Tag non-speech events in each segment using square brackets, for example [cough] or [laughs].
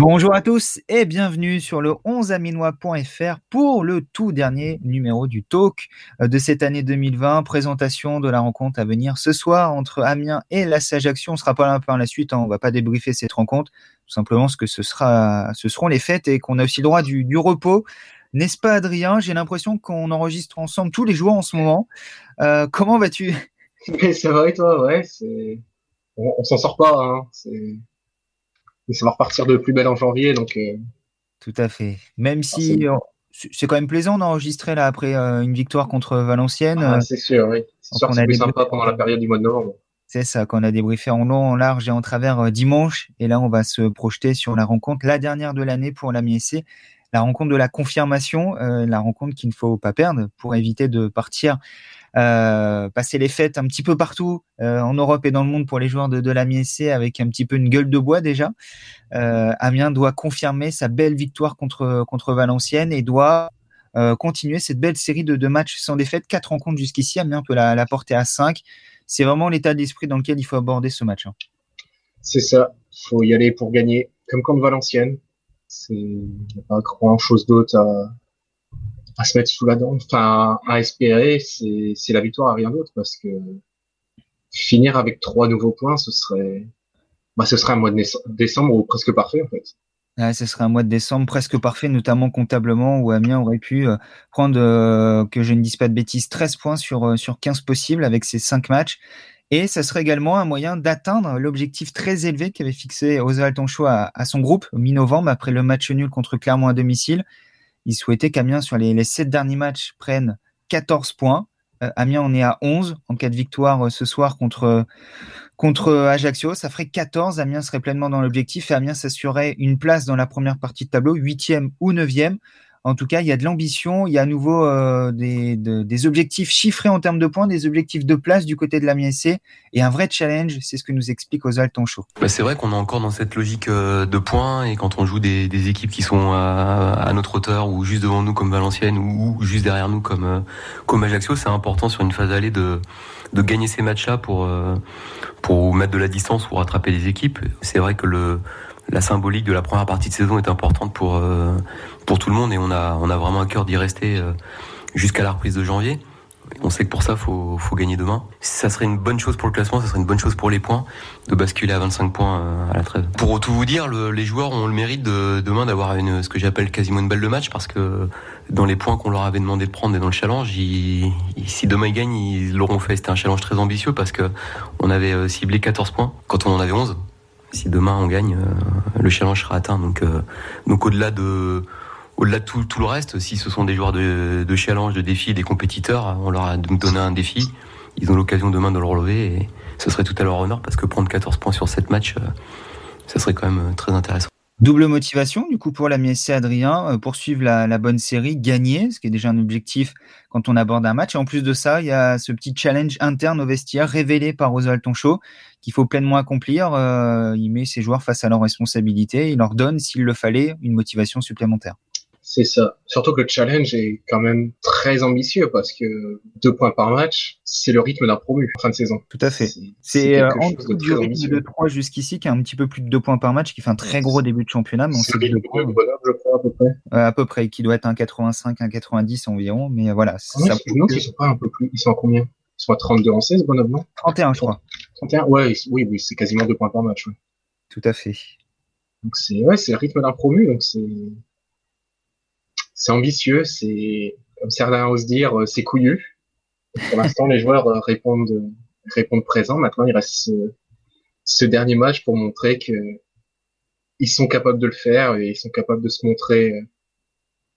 Bonjour à tous et bienvenue sur le 11aminois.fr pour le tout dernier numéro du talk euh, de cette année 2020. Présentation de la rencontre à venir ce soir entre Amiens et la Sage Action. On sera pas là par la suite, hein. on va pas débriefer cette rencontre, tout simplement ce que ce seront les fêtes et qu'on a aussi le droit du, repos. N'est-ce pas Adrien? J'ai l'impression qu'on enregistre ensemble tous les jours en ce moment. Euh, comment vas-tu? [laughs] C'est vrai toi, ouais. On, s'en sort pas. Hein. Ça va repartir de plus belle en janvier. Donc, euh, Tout à fait. Même si c'est quand même plaisant d'enregistrer là après euh, une victoire contre Valenciennes. Ah, c'est sûr, oui. C'est sûr c'est plus sympa pendant la période du mois de novembre. C'est ça, qu'on a débriefé en long, en large et en travers euh, dimanche. Et là, on va se projeter sur la rencontre, la dernière de l'année pour la MSC, la rencontre de la confirmation, la rencontre qu'il ne faut pas perdre pour éviter de partir euh, passer les fêtes un petit peu partout euh, en Europe et dans le monde pour les joueurs de, de l'AMI avec un petit peu une gueule de bois déjà. Euh, Amiens doit confirmer sa belle victoire contre, contre Valenciennes et doit continuer cette belle série de, deux matchs sans défaite. Quatre rencontres jusqu'ici, Amiens peut la, porter à cinq. C'est vraiment l'état d'esprit dans lequel il faut aborder ce match. Hein. C'est ça, faut y aller pour gagner, comme contre Valenciennes. Il n'y a pas grand chose d'autre à, à se mettre sous la dent, enfin à espérer, c'est la victoire à rien d'autre parce que finir avec trois nouveaux points, ce serait, bah, ce serait un mois de décembre ou presque parfait en fait. Ouais, ce serait un mois de décembre presque parfait, notamment comptablement, où Amiens aurait pu euh, prendre, euh, que je ne dise pas de bêtises, 13 points sur, euh, sur 15 possibles avec ces 5 matchs. Et ça serait également un moyen d'atteindre l'objectif très élevé qu'avait fixé Oswald Tonchou à, à son groupe mi-novembre après le match nul contre Clermont à domicile. Il souhaitait qu'Amiens, sur les, sept derniers matchs, prenne 14 points. Euh, Amiens en est à 11 en cas de victoire euh, ce soir contre, contre Ajaccio. Ça ferait 14. Amiens serait pleinement dans l'objectif et Amiens s'assurerait une place dans la première partie de tableau, huitième ou neuvième. En tout cas, il y a de l'ambition, il y a à nouveau euh, des, objectifs chiffrés en termes de points, des objectifs de place du côté de la MSC et un vrai challenge, c'est ce que nous explique Oswald Tonchot. Bah c'est vrai qu'on est encore dans cette logique euh, de points et quand on joue des, équipes qui sont à, notre hauteur ou juste devant nous comme Valenciennes ou, juste derrière nous comme, euh, comme Ajaccio, c'est important sur une phase allée de, de gagner ces matchs-là pour, pour mettre de la distance ou rattraper les équipes. C'est vrai que le la symbolique de la première partie de saison est importante pour euh, pour tout le monde et on a on a vraiment un cœur d'y rester euh, jusqu'à la reprise de janvier. On sait que pour ça, faut, faut gagner demain. Ça serait une bonne chose pour le classement, ça serait une bonne chose pour les points, de basculer à 25 points euh, à la trêve. Pour tout vous dire, les joueurs ont le mérite de, demain d'avoir une, ce que j'appelle quasiment une balle de match, parce que dans les points qu'on leur avait demandé de prendre et dans le challenge, si demain ils gagnent, ils l'auront fait. C'était un challenge très ambitieux parce que on avait ciblé 14 points quand on en avait 11 si demain on gagne, euh, le challenge sera atteint. Donc, euh, au-delà de, tout, le reste, si ce sont des joueurs de, de challenge, de défi, des compétiteurs, on leur a donné un défi. Ils ont l'occasion demain de le relever et ce serait tout à leur honneur parce que prendre 14 points sur 7 matchs, euh, ça serait quand même très intéressant. Double motivation, du coup, pour la MSC Adrien, euh, poursuivre la, bonne série, gagner, ce qui est déjà un objectif quand on aborde un match. Et en plus de ça, il y a ce petit challenge interne au vestiaire révélé par Oswald Tonchot qu'il faut pleinement accomplir. Euh, il met ses joueurs face à leurs responsabilités. Il leur donne, s'il le fallait, une motivation supplémentaire. C'est ça. Surtout que le challenge est quand même très ambitieux parce que deux points par match, c'est le rythme d'un promu fin de saison. Tout à fait. C'est euh, en dessous du rythme de 3 jusqu'ici, qui est un petit peu plus de deux points par match, qui fait un très gros début de championnat. Le de points, je crois, à peu près. Euh, à peu près, qui doit être un 85, un 90 environ. Mais voilà. Ah ça non, ils sont pas un peu plus. Ils sont à combien? Ils sont à 32 en 16, Bonhomme, non? 31, je crois. 31, ouais, oui, oui, c'est quasiment deux points par match. Ouais. Tout à fait. Donc c'est ouais, c'est le rythme d'un promu, donc c'est c'est ambitieux, c'est comme certains osent dire, euh, c'est couillu. Pour l'instant, les joueurs euh, répondent répondent présents. Maintenant, il reste ce, dernier match pour montrer que ils sont capables de le faire et ils sont capables de se montrer euh,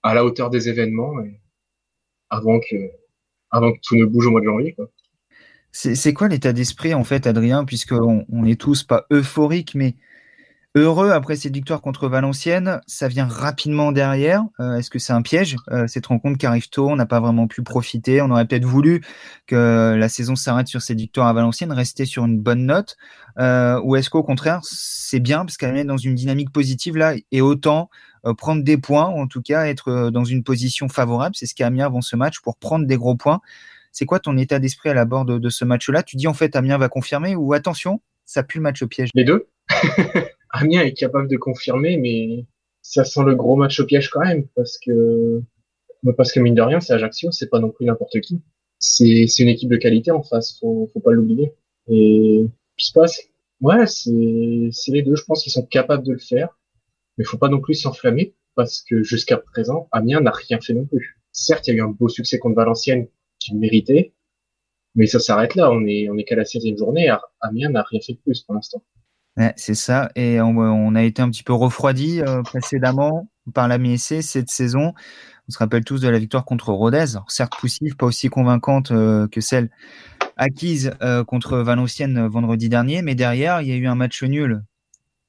à la hauteur des événements avant que avant que tout ne bouge au mois de janvier. C'est quoi l'état d'esprit en fait, Adrien, puisqu'on on est tous pas euphoriques, mais Heureux après cette victoire contre Valenciennes, ça vient rapidement derrière. Euh, est-ce que c'est un piège? Euh, Cette rencontre qui arrive tôt, on n'a pas vraiment pu profiter. On aurait peut-être voulu que la saison s'arrête sur cette victoire à Valenciennes, rester sur une bonne note. Euh, ou est-ce qu'au contraire, c'est bien parce qu'elle est dans une dynamique positive là et autant prendre des points, ou en tout cas être dans une position favorable? C'est ce qu'a Amiens avant ce match pour prendre des gros points. C'est quoi ton état d'esprit à la bord de, de ce match-là? Tu dis en fait Amiens va confirmer ou attention, ça pue le match au piège Les deux Amiens est capable de confirmer, mais ça sent le gros match au piège quand même, parce que parce que mine de rien, c'est Ajaccio, c'est pas non plus n'importe qui. C'est une équipe de qualité en face, faut, faut pas l'oublier. Et je sais pas, ouais, c'est les deux, je pense qu'ils sont capables de le faire, mais faut pas non plus s'enflammer, parce que jusqu'à présent, Amiens n'a rien fait non plus. Certes, il y a eu un beau succès contre Valenciennes, qui méritait, mais ça s'arrête là, on est, on est qu'à la 16e journée, Amiens n'a rien fait de plus pour l'instant. Ouais, c'est ça, et on, a été un petit peu refroidi euh, précédemment par la MSC cette saison. On se rappelle tous de la victoire contre Rodez, certes poussive, pas aussi convaincante euh, que celle acquise euh, contre Valenciennes vendredi dernier, mais derrière, il y a eu un match nul,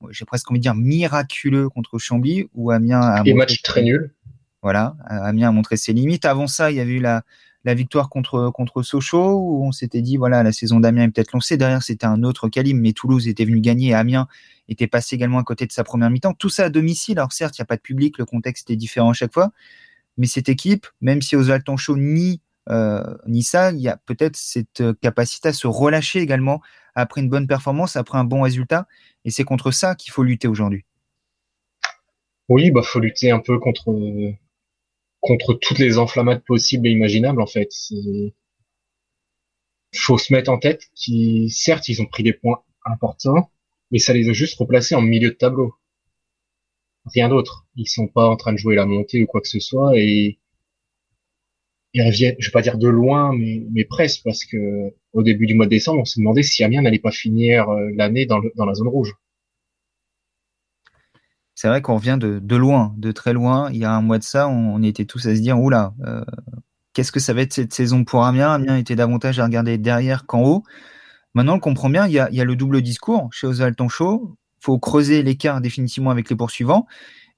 j'ai presque envie de dire miraculeux contre Chambly, où Amiens a... Et match très nul. Voilà, Amiens a montré ses limites. Avant ça, il y a eu la, la victoire contre, contre Sochaux, où on s'était dit, voilà, la saison d'Amiens est peut-être lancée. Derrière, c'était un autre calibre, mais Toulouse était venu gagner et Amiens était passé également à côté de sa première mi-temps. Tout ça à domicile. Alors certes, il n'y a pas de public, le contexte est différent à chaque fois, mais cette équipe, même si Oswald Tonchot nie, euh, ni ça, il y a peut-être cette capacité à se relâcher également après une bonne performance, après un bon résultat. Et c'est contre ça qu'il faut lutter aujourd'hui. Oui, bah faut lutter un peu contre contre toutes les enflammades possibles et imaginables en fait. Faut se mettre en tête qu'ils, certes, ils ont pris des points importants, mais ça les a juste replacés en milieu de tableau. Rien d'autre. Ils sont pas en train de jouer la montée ou quoi que ce soit et ils reviennent, je vais pas dire de loin, mais, presque parce que au début du mois de décembre, on se demandait si Amiens n'allait pas finir euh, l'année dans la zone rouge c'est vrai qu'on revient de, loin, de très loin. Il y a un mois de ça, on, était tous à se dire, oula, euh, qu'est-ce que ça va être cette saison pour Amiens? Amiens était davantage à regarder derrière qu'en haut. Maintenant, on comprend bien, il y a, le double discours chez Oswald Tonchot. faut creuser l'écart définitivement avec les poursuivants.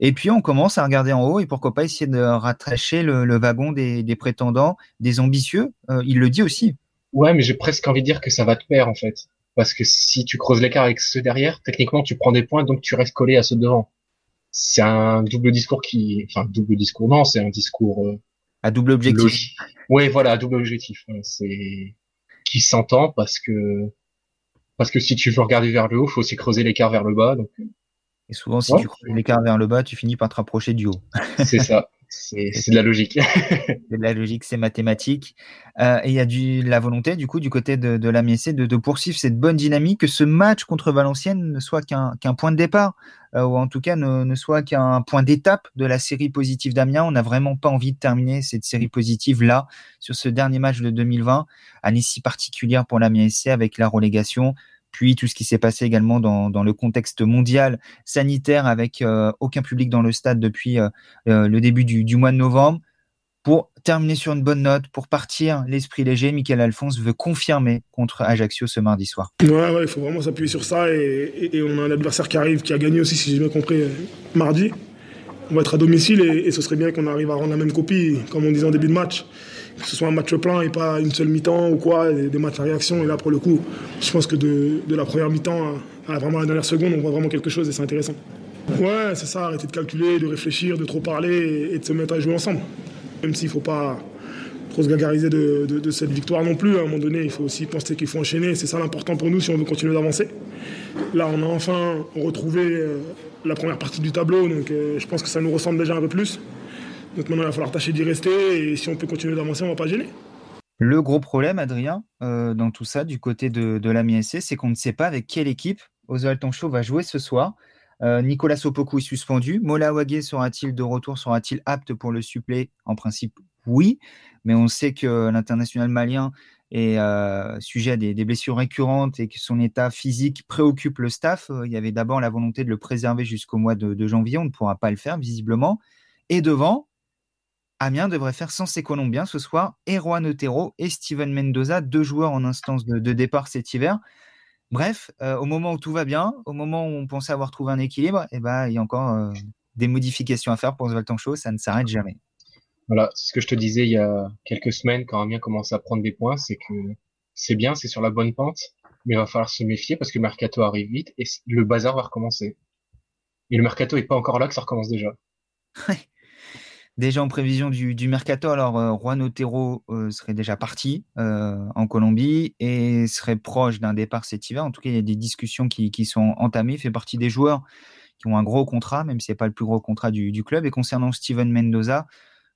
Et puis, on commence à regarder en haut et pourquoi pas essayer de rattracher le, wagon des, prétendants, des ambitieux. Euh, il le dit aussi. Ouais, mais j'ai presque envie de dire que ça va te perdre, en fait. Parce que si tu creuses l'écart avec ceux derrière, techniquement, tu prends des points, donc tu restes collé à ceux devant c'est un double discours qui, enfin double discours non, c'est un discours euh, à double objectif. Oui, voilà, à double objectif. C'est qui s'entend parce que parce que si tu veux regarder vers le haut, faut aussi creuser l'écart vers le bas. Donc et souvent, si tu creuses l'écart vers le bas, tu finis par te rapprocher du haut. c'est ça. [laughs] C'est de la logique. [laughs] c'est de la logique, c'est mathématique. Euh, et il y a du, la volonté, du coup, du côté de, de la MSC de, de, poursuivre cette bonne dynamique, que ce match contre Valenciennes ne soit qu'un point de départ, euh, ou en tout cas ne, ne soit qu'un point d'étape de la série positive d'Amiens. On n'a vraiment pas envie de terminer cette série positive là, sur ce dernier match de 2020, année si particulière pour la MSC avec la relégation puis tout ce qui s'est passé également dans, dans, le contexte mondial sanitaire avec euh, aucun public dans le stade depuis euh, euh, le début du, du, mois de novembre. Pour terminer sur une bonne note, pour partir l'esprit léger, Michael Alphonse veut confirmer contre Ajaccio ce mardi soir. Ouais, ouais il faut vraiment s'appuyer sur ça et, et, on a un adversaire qui arrive, qui a gagné aussi, si j'ai bien compris, mardi. On va être à domicile et, ce serait bien qu'on arrive à rendre la même copie, comme on disait en début de match que ce soit un match plein et pas une seule mi-temps ou quoi, des matchs à réaction. Et là, pour le coup, je pense que de, la première mi-temps à vraiment la dernière seconde, on voit vraiment quelque chose et c'est intéressant. Ouais, c'est ça, arrêter de calculer, de réfléchir, de trop parler et, de se mettre à jouer ensemble. Même s'il ne faut pas trop se gagariser de, cette victoire non plus. À un moment donné, il faut aussi penser qu'il faut enchaîner. C'est ça l'important pour nous si on veut continuer d'avancer. Là, on a enfin retrouvé euh, la première partie du tableau, donc euh, je pense que ça nous ressemble déjà un peu plus. Donc maintenant, il va falloir tâcher d'y rester et si on peut continuer d'avancer, on ne va pas gêner. Le gros problème, Adrien, euh, dans tout ça, du côté de, de la MSC, c'est qu'on ne sait pas avec quelle équipe Oswald Tonchot va jouer ce soir. Nicolas Sopoku est suspendu. Mola Wagé sera-t-il de retour? Sera-t-il apte pour le suppléer? En principe, oui. Mais on sait que l'international malien est euh, sujet à des, blessures récurrentes et que son état physique préoccupe le staff. il y avait d'abord la volonté de le préserver jusqu'au mois de, janvier. On ne pourra pas le faire, visiblement. Et devant, Amiens devrait faire sans ses Colombiens ce soir, et Juan Otero et Steven Mendoza, deux joueurs en instance de, départ cet hiver. Bref, euh, au moment où tout va bien, au moment où on pensait avoir trouvé un équilibre, eh ben, il y a encore euh, des modifications à faire pour Chaud, ça ne s'arrête jamais. Voilà, ce que je te disais il y a quelques semaines quand Amiens commence à prendre des points, c'est que c'est bien, c'est sur la bonne pente, mais il va falloir se méfier parce que le mercato arrive vite et le bazar va recommencer. Et le mercato est pas encore là que ça recommence déjà. [laughs] déjà en prévision du, mercato, alors euh, Juan Otero euh, serait déjà parti euh, en Colombie et serait proche d'un départ cet hiver. En tout cas, il y a des discussions qui, sont entamées. Fait partie des joueurs qui ont un gros contrat, même si ce n'est pas le plus gros contrat du, club. Et concernant Steven Mendoza,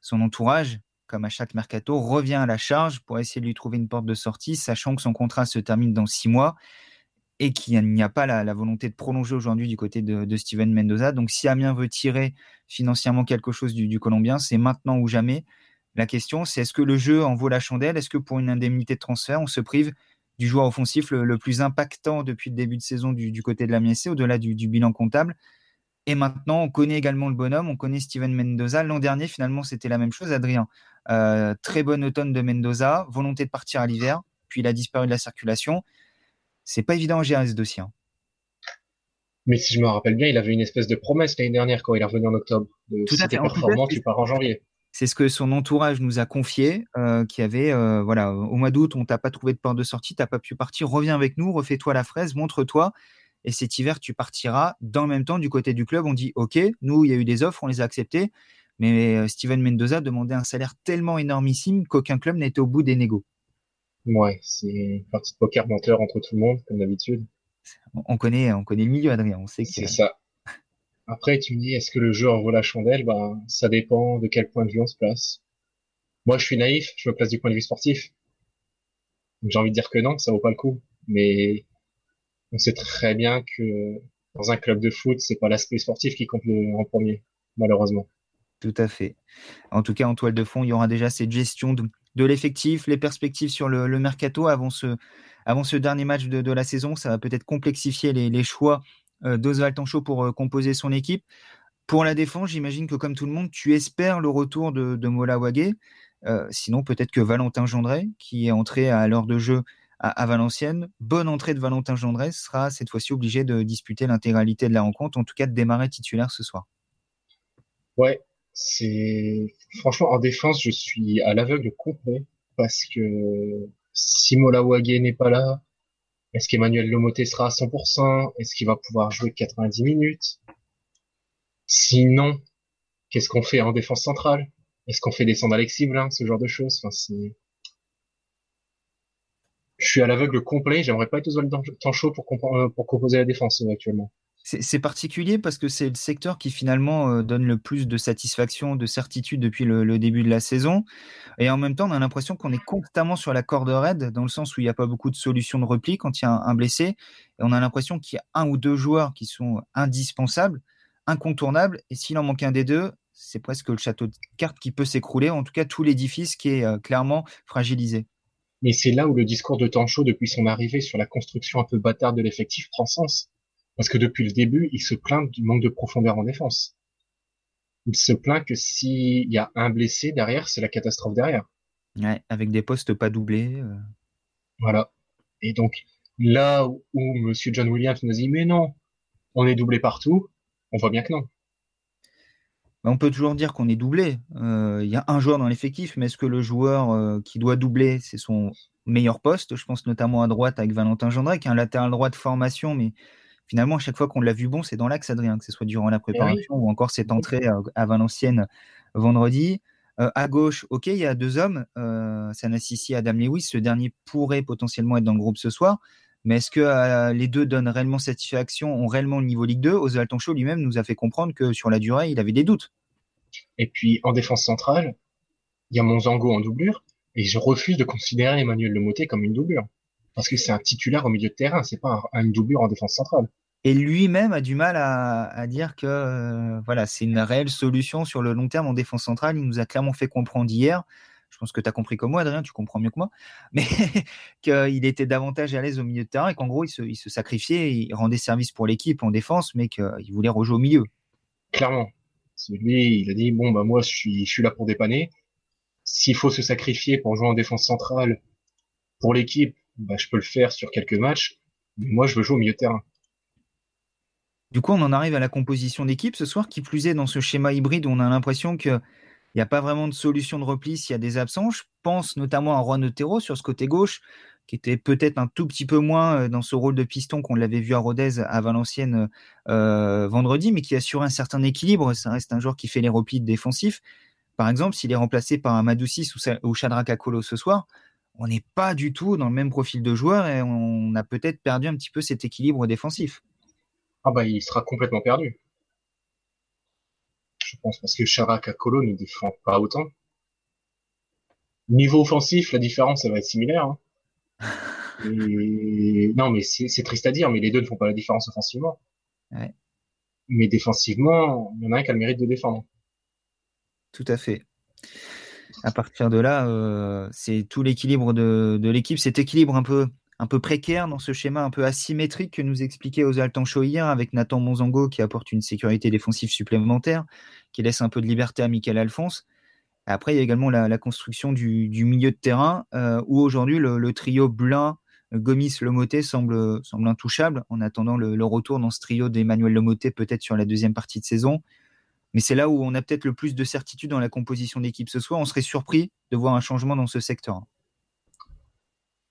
son entourage, comme à chaque mercato, revient à la charge pour essayer de lui trouver une porte de sortie, sachant que son contrat se termine dans six mois et qu'il n'y a pas la, volonté de prolonger aujourd'hui du côté de, Steven Mendoza. Donc si Amiens veut tirer financièrement quelque chose du, Colombien, c'est maintenant ou jamais. La question, c'est est-ce que le jeu en vaut la chandelle? Est-ce que pour une indemnité de transfert, on se prive du joueur offensif le, plus impactant depuis le début de saison du, côté de l'Amiens au-delà du, bilan comptable? Et maintenant, on connaît également le bonhomme, on connaît Steven Mendoza. L'an dernier, finalement, c'était la même chose, Adrien. Euh, très bon automne de Mendoza, volonté de partir à l'hiver, puis il a disparu de la circulation c'est pas évident à gérer ce dossier. Hein. Mais si je me rappelle bien, il avait une espèce de promesse l'année dernière quand il est revenu en octobre. De, Tout à fait. performant, tu pars en janvier. C'est ce que son entourage nous a confié, euh, qui avait, euh, voilà, au mois d'août, on t'a pas trouvé de porte de sortie, t'as pas pu partir, reviens avec nous, refais-toi la fraise, montre-toi, et cet hiver, tu partiras. Dans le même temps, du côté du club, on dit, OK, nous, il y a eu des offres, on les a acceptées, mais euh, Steven Mendoza demandait un salaire tellement énormissime qu'aucun club n'était au bout des négos. Ouais, c'est une partie de poker menteur entre tout le monde, comme d'habitude. On connaît, on connaît le milieu, Adrien. On sait que c'est ça. Après, tu me dis, est-ce que le jeu en vaut la chandelle? Bah, ça dépend de quel point de vue on se place. Moi, je suis naïf, je me place du point de vue sportif. J'ai envie de dire que non, ça vaut pas le coup. Mais on sait très bien que dans un club de foot, c'est pas l'aspect sportif qui compte en premier, malheureusement. Tout à fait. En tout cas, en toile de fond, il y aura déjà cette gestion de, l'effectif, les perspectives sur le, mercato avant ce, dernier match de, la saison. Ça va peut-être complexifier les, choix euh, d'Oswald Tancho pour euh, composer son équipe. Pour la défense, j'imagine que comme tout le monde, tu espères le retour de, de Mola Wagé. Euh, sinon, peut-être que Valentin Gendré, qui est entré à l'heure de jeu à, Valenciennes, bonne entrée de Valentin Gendré, sera cette fois-ci obligé de disputer l'intégralité de la rencontre, en tout cas de démarrer titulaire ce soir. Ouais, c'est franchement en défense, je suis à l'aveugle complet parce que si Molawage n'est pas là, est-ce qu'Emmanuel Lomoté sera à 100% Est-ce qu'il va pouvoir jouer 90 minutes? Sinon, qu'est-ce qu'on fait en défense centrale? Est-ce qu'on fait descendre Alexis Blin, ce genre de choses. Je suis à l'aveugle complet, j'aimerais pas être temps chaud pour, pour composer la défense actuellement. C'est particulier parce que c'est le secteur qui finalement euh, donne le plus de satisfaction, de certitude depuis le, début de la saison. Et en même temps, on a l'impression qu'on est constamment sur la corde raide, dans le sens où il n'y a pas beaucoup de solutions de repli quand il y a un, blessé. Et on a l'impression qu'il y a un ou deux joueurs qui sont indispensables, incontournables. Et s'il en manque un des deux, c'est presque le château de cartes qui peut s'écrouler, en tout cas tout l'édifice qui est euh, clairement fragilisé. Mais c'est là où le discours de Tancho depuis son arrivée sur la construction un peu bâtarde de l'effectif prend sens parce que depuis le début, il se plaint du manque de profondeur en défense. Il se plaint que s'il y a un blessé derrière, c'est la catastrophe derrière. Ouais, avec des postes pas doublés. Euh. Voilà. Et donc, là où, Monsieur John Williams nous dit, mais non, on est doublé partout, on voit bien que non. On peut toujours dire qu'on est doublé. Euh, il y a un joueur dans l'effectif, mais est-ce que le joueur euh, qui doit doubler, c'est son meilleur poste? Je pense notamment à droite avec Valentin Gendré, qui est un latéral droit de formation, mais finalement, à chaque fois qu'on l'a vu bon, c'est dans l'axe, Adrien, que ce soit durant la eh préparation ou encore cette entrée à, Valenciennes vendredi. Euh, à gauche, ok, il y a deux hommes, Sanassisi et Adam Lewis. Ce dernier pourrait potentiellement être dans le groupe ce soir. Mais est-ce que euh, les deux donnent réellement satisfaction, ont réellement le niveau Ligue 2 Oswald Toncho lui-même nous a fait comprendre que sur la durée, il avait des doutes. Et puis, en défense centrale, il y a Monzango en doublure. Et je refuse de considérer Emmanuel Lemoté comme une doublure. Parce que c'est un titulaire au milieu de terrain, c'est pas une doublure en défense centrale et lui-même a du mal à, dire que euh, voilà, c'est une réelle solution sur le long terme en défense centrale. Il nous a clairement fait comprendre hier, je pense que tu as compris comme moi, Adrien, tu comprends mieux que moi, [laughs] mais [laughs] qu'il était davantage à l'aise au milieu de terrain et qu'en gros, il se, il se, sacrifiait, il rendait service pour l'équipe en défense, mais qu'il voulait rejouer au milieu. Clairement. Lui, il a dit, bon, bah, moi, je suis, je suis là pour dépanner. S'il faut se sacrifier pour jouer en défense centrale pour l'équipe, bah, je peux le faire sur quelques matchs. Mais moi, je veux jouer au milieu de terrain. Du coup, on en arrive à la composition d'équipe ce soir, qui plus est dans ce schéma hybride où on a l'impression qu'il n'y a pas vraiment de solution de repli s'il y a des absences. Je pense notamment à Juan Otero sur ce côté gauche, qui était peut-être un tout petit peu moins euh, dans ce rôle de piston qu'on l'avait vu à Rodez à Valenciennes euh, vendredi, mais qui assure un certain équilibre. Ça reste un joueur qui fait les replis défensifs. par exemple, s'il est remplacé par un Madoussis ou, ou Shadrach Akolo ce soir, on n'est pas du tout dans le même profil de joueur et on a peut-être perdu un petit peu cet équilibre défensif. Ah bah il sera complètement perdu. Je pense parce que Shadrach Akolo ne défend pas autant. Niveau offensif, la différence, ça va être similaire. Hein. [laughs] Non, mais c'est triste à dire, mais les deux ne font pas la différence offensivement. Mais défensivement, il y en a un qui a le mérite de défendre. Tout à fait. À partir de là, euh, c'est tout l'équilibre de, l'équipe, cet équilibre un peu, un peu précaire dans ce schéma un peu asymétrique que nous expliquait Ozal Tancho hier avec Nathan Monzango qui apporte une sécurité défensive supplémentaire, qui laisse un peu de liberté à Michael Alphonse. Après, il y a également la, construction du, milieu de terrain, euh, où aujourd'hui le, trio Blin, Gomis, Lomoté semble, semble intouchable, en attendant le, retour dans ce trio d'Emmanuel Lomoté peut-être sur la deuxième partie de saison. Mais c'est là où on a peut-être le plus de certitude dans la composition d'équipe ce soir. On serait surpris de voir un changement dans ce secteur.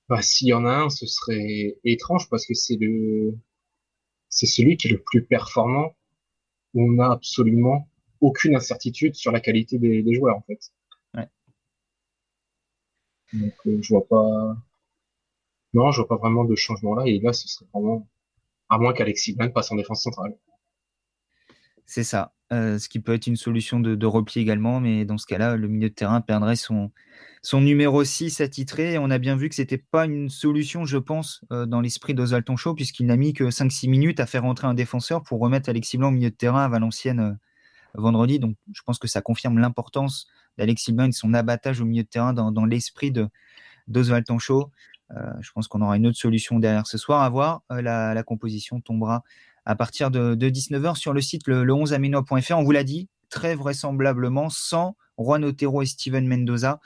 Bah, s'il y en a un, ce serait étrange parce que c'est le, c'est celui qui est le plus performant. Où on a absolument aucune incertitude sur la qualité des, joueurs en fait. Ouais. Donc euh, je vois pas. Non, je vois pas vraiment de changement là. Et là, ce serait vraiment à moins qu'Alexis Blanc passe en défense centrale. C'est ça. Euh, ce qui peut être une solution de, repli également, mais dans ce cas-là, le milieu de terrain perdrait son, son numéro 6 attitré. Et on a bien vu que c'était pas une solution, je pense, euh, dans l'esprit d'Oswald Tonchot, puisqu'il n'a mis que 5-6 minutes à faire rentrer un défenseur pour remettre Alexis Blanc au milieu de terrain à Valenciennes vendredi. Donc, je pense que ça confirme l'importance d'Alexis Blanc et de son abattage au milieu de terrain dans, l'esprit d'Oswald Tancho. Euh, je pense qu'on aura une autre solution derrière ce soir à voir. Euh, la, composition tombera à partir de, 19h sur le site le, 11aminois.fr. On vous l'a dit, très vraisemblablement sans Juan Otero et Steven Mendoza,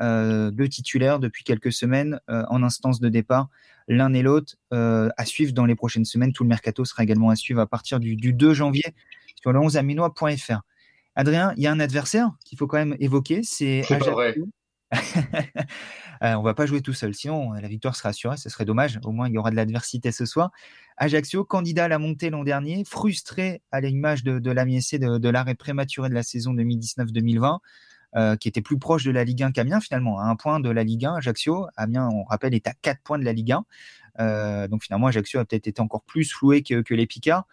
euh, deux titulaires depuis quelques semaines en instance de départ, l'un et l'autre, à suivre dans les prochaines semaines. Tout le mercato sera également à suivre à partir du, du 2 janvier sur le 11aminois.fr. Adrien, il y a un adversaire qu'il faut quand même évoquer, c'est Ajaccio. Euh, on va pas jouer tout seul, sinon la victoire sera assurée, ce serait dommage. Au moins, il y aura de l'adversité ce soir. Ajaccio, candidat à la montée l'an dernier, frustré à l'image de, de l'Amiessé de, l'arrêt prématuré de la saison 2019-2020. Euh, qui était plus proche de la Ligue 1 qu'Amiens finalement, à un point de la Ligue 1, Ajaccio. Amiens, on rappelle, est à quatre points de la Ligue 1. Euh, donc finalement, Ajaccio a peut-être été encore plus floué que, que les Picards.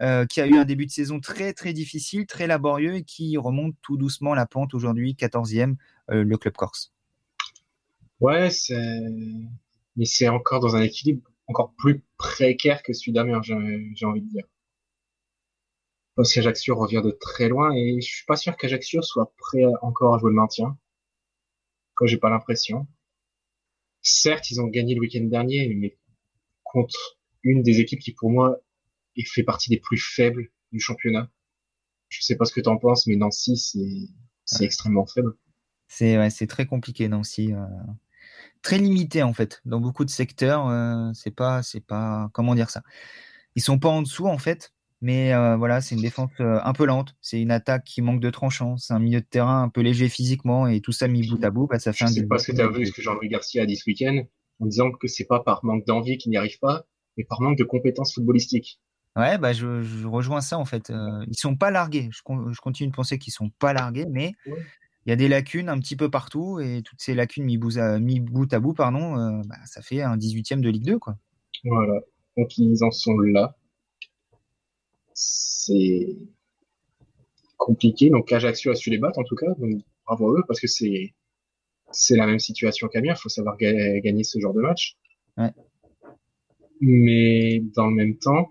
Euh, qui a eu un début de saison très très difficile, très laborieux et qui remonte tout doucement la pente aujourd'hui, 14e, euh, le club corse. Ouais, mais c'est encore dans un équilibre encore plus précaire que celui d'Amiens, j'ai envie de dire. Parce qu'Ajaccio revient de très loin et je suis pas sûr qu'Ajaccio soit prêt encore à jouer le maintien. Quand j'ai pas l'impression. Certes, ils ont gagné le week-end dernier, mais contre une des équipes qui pour moi et fait partie des plus faibles du championnat. Je sais pas ce que tu en penses, mais Nancy, c'est extrêmement faible. C'est ouais, très compliqué, Nancy. Euh, très limité, en fait. Dans beaucoup de secteurs, euh, c'est pas, c'est pas, comment dire ça? Ils sont pas en dessous, en fait. Mais euh, voilà, c'est une défense un peu lente. C'est une attaque qui manque de tranchant. C'est un milieu de terrain un peu léger physiquement et tout ça mis bout à bout, bah, ça fait je un. sais pas ce que tu as vu ce que Jean-Louis Garcia a dit ce week-end en disant que c'est pas par manque d'envie qu'il n'y arrive pas, mais par manque de compétences footballistiques. Ouais, bah je, rejoins ça en fait. Euh, ils sont pas largués. Je, continue de penser qu'ils sont pas largués, mais il y a des lacunes un petit peu partout et toutes ces lacunes mis bout à, bout, à bout, pardon, euh, bah, ça fait un 18e de Ligue 2 quoi. Voilà. Donc ils en sont là. C'est compliqué. Donc Ajaccio a su les battre en tout cas. Donc bravo à eux parce que c'est c'est la même situation qu'Amiens. Il faut savoir gagner ce genre de match. Ouais. Mais dans le même temps,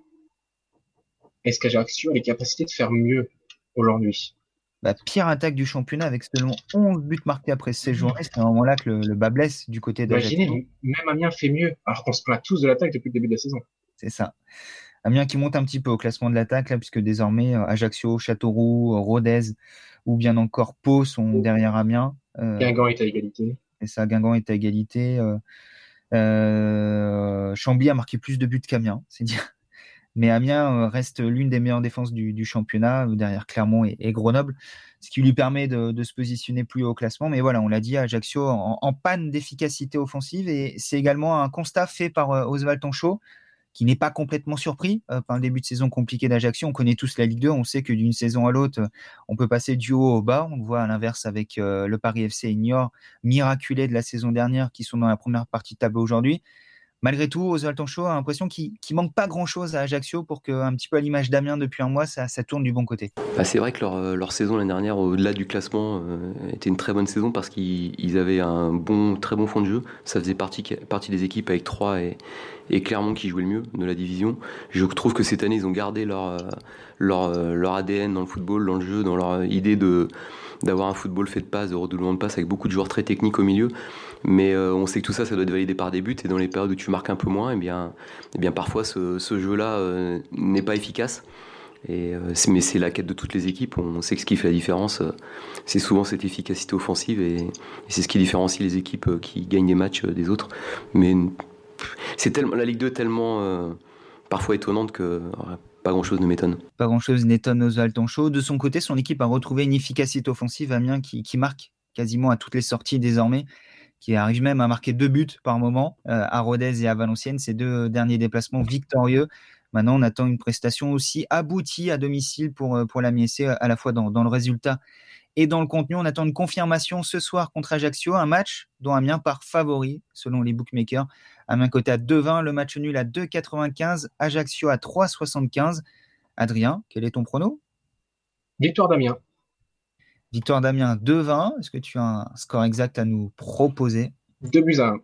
est-ce qu'Ajaccio a les capacités de faire mieux aujourd'hui? Bah, pire attaque du championnat avec seulement 11 buts marqués après 16 journées. C'est à un moment-là que le, bas blesse du côté d'Ajaccio. Imaginez, même Amiens fait mieux, alors qu'on se plaint tous de l'attaque depuis le début de la saison. C'est ça. Amiens qui monte un petit peu au classement de l'attaque, là, puisque désormais euh, Ajaccio, Châteauroux, Rodez ou bien encore Pau sont derrière Amiens. Euh, Guingamp est à égalité. Et ça, Guingamp est à égalité. Euh, euh Chambly a marqué plus de buts qu'Amiens, c'est dire. Mais Amiens euh, reste l'une des meilleures défenses du, championnat, euh, derrière Clermont et, Grenoble, ce qui lui permet de, se positionner plus haut au classement. Mais voilà, on l'a dit, Ajaccio en, panne d'efficacité offensive. Et c'est également un constat fait par euh, Oswald Tonchot, qui n'est pas complètement surpris par le début de saison compliqué d'Ajaccio. On connaît tous la Ligue 2, on sait que d'une saison à l'autre, on peut passer du haut au bas. On le voit à l'inverse avec le Paris FC et Niort, miraculé de la saison dernière, qui sont dans la première partie de tableau aujourd'hui malgré tout, Oswald Tancho a l'impression qu'il ne manque pas grand-chose à Ajaccio pour que, un petit peu à l'image d'Amiens depuis un mois, ça, tourne du bon côté. Bah, c'est vrai que leur, euh, leur saison l'année dernière, au-delà du classement, euh, était une très bonne saison parce qu'ils avaient un bon, très bon fond de jeu. Ça faisait partie, partie des équipes avec Troyes et, et qui jouaient le mieux de la division. Je trouve que cette année, ils ont gardé leur, euh, leur, leur ADN dans le football, dans le jeu, dans leur idée de d'avoir un football fait de passes, de redoublement de passes avec beaucoup de joueurs très techniques au milieu. Mais euh, on sait que tout ça, ça doit être validé par des buts. Et dans les périodes où tu marques un peu moins, et eh bien, eh bien parfois ce, ce jeu-là euh, n'est pas efficace. Et, euh, mais c'est la quête de toutes les équipes. On sait que ce qui fait la différence, c'est souvent cette efficacité offensive. Et, c'est ce qui différencie les équipes qui gagnent des matchs des autres. Mais c'est tellement la Ligue 2 est tellement parfois étonnante que pas grand chose ne m'étonne. Pas grand chose n'étonne Oswald Tonchot. De son côté, son équipe a retrouvé une efficacité offensive, Amiens, qui, qui marque quasiment à toutes les sorties désormais, qui arrive même à marquer deux buts par moment euh, à Rodez et à Valenciennes, ces deux derniers déplacements victorieux. Maintenant, on attend une prestation aussi aboutie à domicile pour, euh, pour la MSC, à la fois dans, dans le résultat et dans le contenu. On attend une confirmation ce soir contre Ajaccio, un match dont Amiens part favori selon les bookmakers. Amiens côté à 2,20, le match nul à 2,95, Ajaccio à 3,75. Adrien, quel est ton prono? Victoire d'Amiens. Victoire d'Amiens 2-20. Est-ce que tu as un score exact à nous proposer? 2 buts à 1.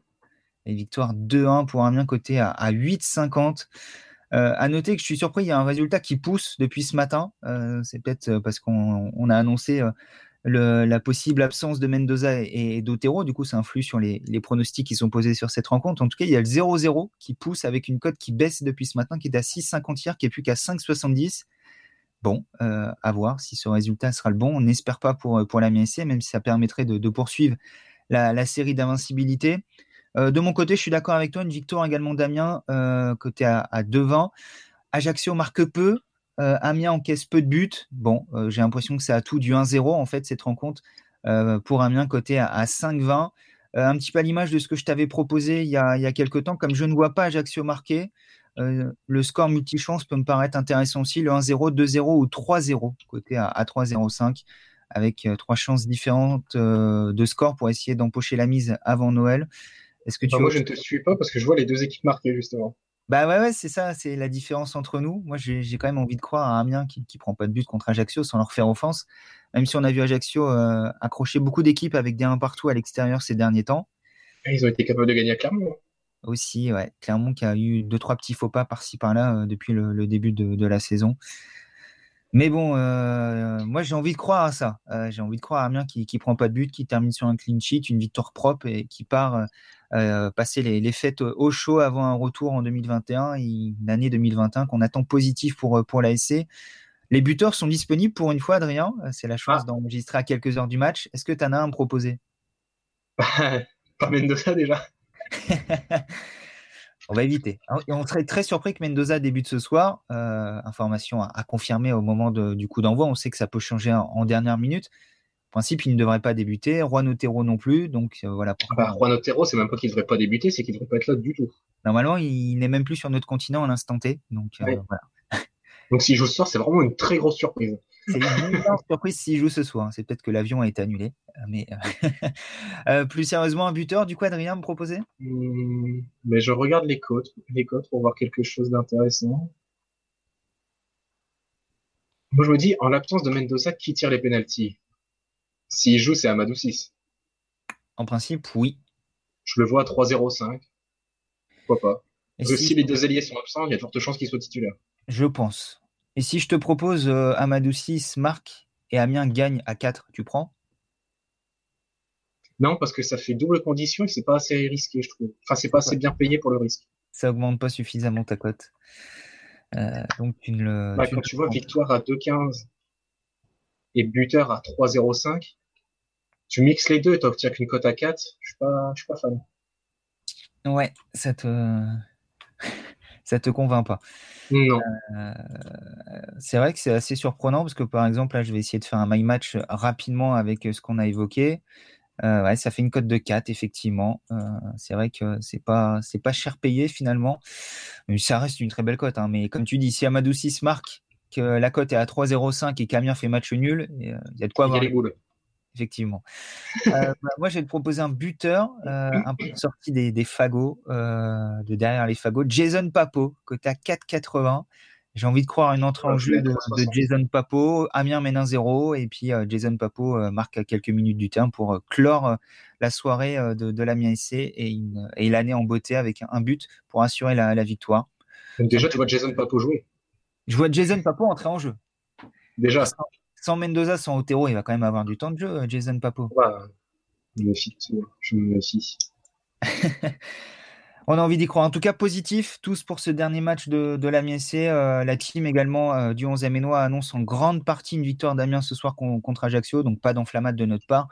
Et victoire 2-1 pour Amiens côté à, à 8,50. Euh, à noter que je suis surpris, il y a un résultat qui pousse depuis ce matin. Euh, c'est peut-être euh, parce qu'on a annoncé euh, la possible absence de Mendoza et, d'Otero. Du coup, ça influe sur les, pronostics qui sont posés sur cette rencontre. En tout cas, il y a le 0-0 qui pousse avec une cote qui baisse depuis ce matin, qui est à 6,50 hier, qui est plus qu'à 5,70. Bon, euh, à voir si ce résultat sera le bon. On n'espère pas pour, pour la MSC, même si ça permettrait de, poursuivre la, série d'invincibilité. Euh, de mon côté, je suis d'accord avec toi. Une victoire également d'Amiens, euh, côté à, à 2-20. Ajaccio marque peu. Euh, Amiens encaisse peu de buts. Bon, euh, j'ai l'impression que c'est à tout du 1-0, en fait, cette rencontre. Euh, pour Amiens, côté à, à 5-20. un petit peu à l'image de ce que je t'avais proposé il y, a, il y a quelques temps. Comme je ne vois pas Ajaccio marquer, euh, le score multichance peut me paraître intéressant aussi, le 1-0, 2-0 ou 3-0, côté à, à 3-0-5, avec euh, trois chances différentes euh, de score pour essayer d'empocher la mise avant Noël. Est-ce que tu moi, je ne te suis pas parce que je vois les deux équipes marquées, justement. Bah ouais, ouais c'est ça, c'est la différence entre nous. Moi, j'ai quand même envie de croire à Amiens qui, qui prend pas de but contre Ajaccio sans leur faire offense. Même si on a vu Ajaccio euh, accrocher beaucoup d'équipes avec des 1 partout à l'extérieur ces derniers temps. ils ont été capables de gagner à Clermont. Aussi, ouais. Clermont qui a eu deux, trois petits faux pas par-ci par-là euh, depuis le, le, début de, de, la saison. Mais bon, euh, moi j'ai envie de croire à ça. Euh, j'ai envie de croire à Amiens qui, qui prend pas de but, qui termine sur un clean sheet, une victoire propre et qui part euh, passer les, les, fêtes au chaud avant un retour en 2021, une année 2021 qu'on attend positif pour pour la SC. Les buteurs sont disponibles pour une fois, Adrien. C'est la chance ah. d'enregistrer à quelques heures du match. Est-ce que tu en as un à me proposer? [laughs] Pas Mendoza déjà. [laughs] on va éviter. Et on serait très surpris que Mendoza débute ce soir. Euh, information à, à, confirmer au moment de, du coup d'envoi. On sait que ça peut changer en, en, dernière minute. En principe, il ne devrait pas débuter. Juan Otero non plus. Donc euh, voilà. Pourquoi... Ah bah, Juan Otero, c'est même pas qu'il ne devrait pas débuter, c'est qu'il ne devrait pas être là du tout. Normalement, il n'est même plus sur notre continent à l'instant T. Donc euh, voilà. Donc s'il joue ce soir, c'est vraiment une très grosse surprise. C'est une surprise s'il joue ce soir. C'est peut-être que l'avion a été annulé. Mais [laughs] euh, plus sérieusement, un buteur, du coup, Adrien me proposait mmh, Mais je regarde les côtes pour voir quelque chose d'intéressant. Moi, je me dis, en l'absence de Mendoza, qui tire les pénalties? S'il joue, c'est Amadou 6. En principe, oui. Je le vois à 3-0-5. Pourquoi pas? Et si... si les deux alliés sont absents, il y a de fortes chances qu'il soit titulaire. Je pense. Et si je te propose euh, Amadou 6 marque et Amiens gagne à 4, tu prends? Non, parce que ça fait double condition et c'est pas assez risqué, je trouve. Enfin, c'est pas assez bien payé pour le risque. Ça augmente pas suffisamment ta cote. Euh, donc tu ne le. Bah, tu quand tu vois victoire à 2,15 et buteur à 3,05, tu mixes les deux et tu obtiens qu'une cote à 4. Je suis pas, je suis pas fan. Ouais, ça te ça te convainc pas. Non. Euh, c'est vrai que c'est assez surprenant parce que par exemple là, je vais essayer de faire un my match rapidement avec ce qu'on a évoqué. Euh, ouais, ça fait une cote de 4, effectivement. Euh, c'est vrai que c'est pas, c'est pas cher payé finalement. Mais ça reste une très belle cote. Hein. Mais comme tu dis, si Amadou 6 marque que la cote est à 3,05 et qu'Amiens fait match nul, il y a de quoi avoir. les boules. Effectivement. euh, bah, moi, je vais te proposer un buteur, euh, un peu sorti des, des fagots, euh, de derrière les fagots. Jason Papo, cote à 4,80. J'ai envie de croire une entrée en jeu de, de, Jason Papo. Amiens mène 1-0 et puis Jason Papo marque à quelques minutes du terme pour clore la soirée de, de l'Amiens SC et, une, et l'année en beauté avec un but pour assurer la, la victoire. Donc déjà, tu vois Jason Papo jouer. Je vois Jason Papo entrer en jeu. Déjà. Sans, Mendoza, sans Otero, il va quand même avoir du temps de jeu, Jason Papo. Ouais, je me méfie. Je me méfie. On a envie d'y croire. En tout cas, positif, tous pour ce dernier match de, de l'Amiens SC. Euh, la team également euh, du 11e Ménois annonce en grande partie une victoire d'Amiens ce soir contre Ajaccio, donc pas d'enflammade de notre part.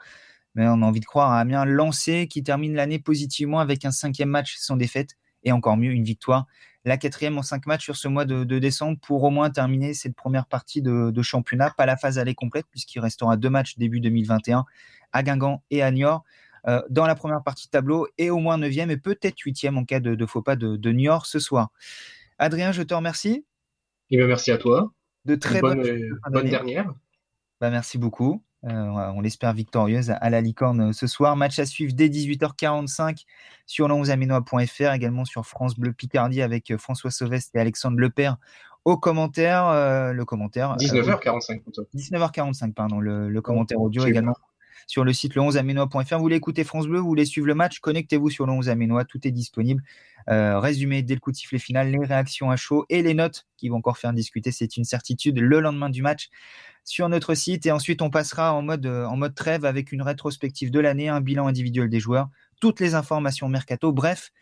Mais on a envie de croire à Amiens lancé qui termine l'année positivement avec un cinquième match sans défaite et encore mieux une victoire. La quatrième en cinq matchs sur ce mois de, de décembre pour au moins terminer cette première partie de, de championnat. Pas la phase aller complète puisqu'il restera deux matchs début 2021 à Guingamp et à Niort euh, dans la première partie de tableau et au moins 9e et peut-être 8e en cas de, de faux pas de, de Niort ce soir. Adrien, je te remercie. Et bien, merci à toi. De très bonne, bonne, bonne dernière. Bah, merci beaucoup. Euh, on l'espère victorieuse à la licorne ce soir. Match à suivre dès 18h45 sur le11aminois.fr, également sur France Bleu Picardie avec euh, François Sauveste et Alexandre Lepère au commentaire. Euh, le commentaire. 19h45 plutôt. 19h45, pardon. Le, le commentaire audio également sur le site le11aminois.fr. Vous voulez écouter France Bleu, vous voulez suivre le match, connectez-vous sur le 11 Aménois, tout est disponible. Euh, résumé dès le coup de sifflet final, les réactions à chaud et les notes qui vont encore faire discuter, c'est une certitude, le lendemain du match sur notre site. Et ensuite, on passera en mode, en mode trêve avec une rétrospective de l'année, un bilan individuel des joueurs, toutes les informations mercato. Bref,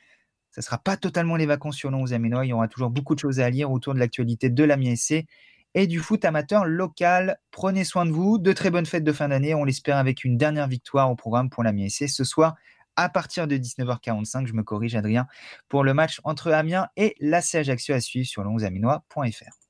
ça sera pas totalement les vacances sur le 11 Aménois. Il y aura toujours beaucoup de choses à lire autour de l'actualité de la SC et du foot amateur local. Prenez soin de vous, de très bonnes fêtes de fin d'année. On l'espère avec une dernière victoire au programme pour la SC ce soir à partir de 19h45. Je me corrige, Adrien, pour le match entre Amiens et l'AC Ajaccio à suivre sur le 11aminois.fr.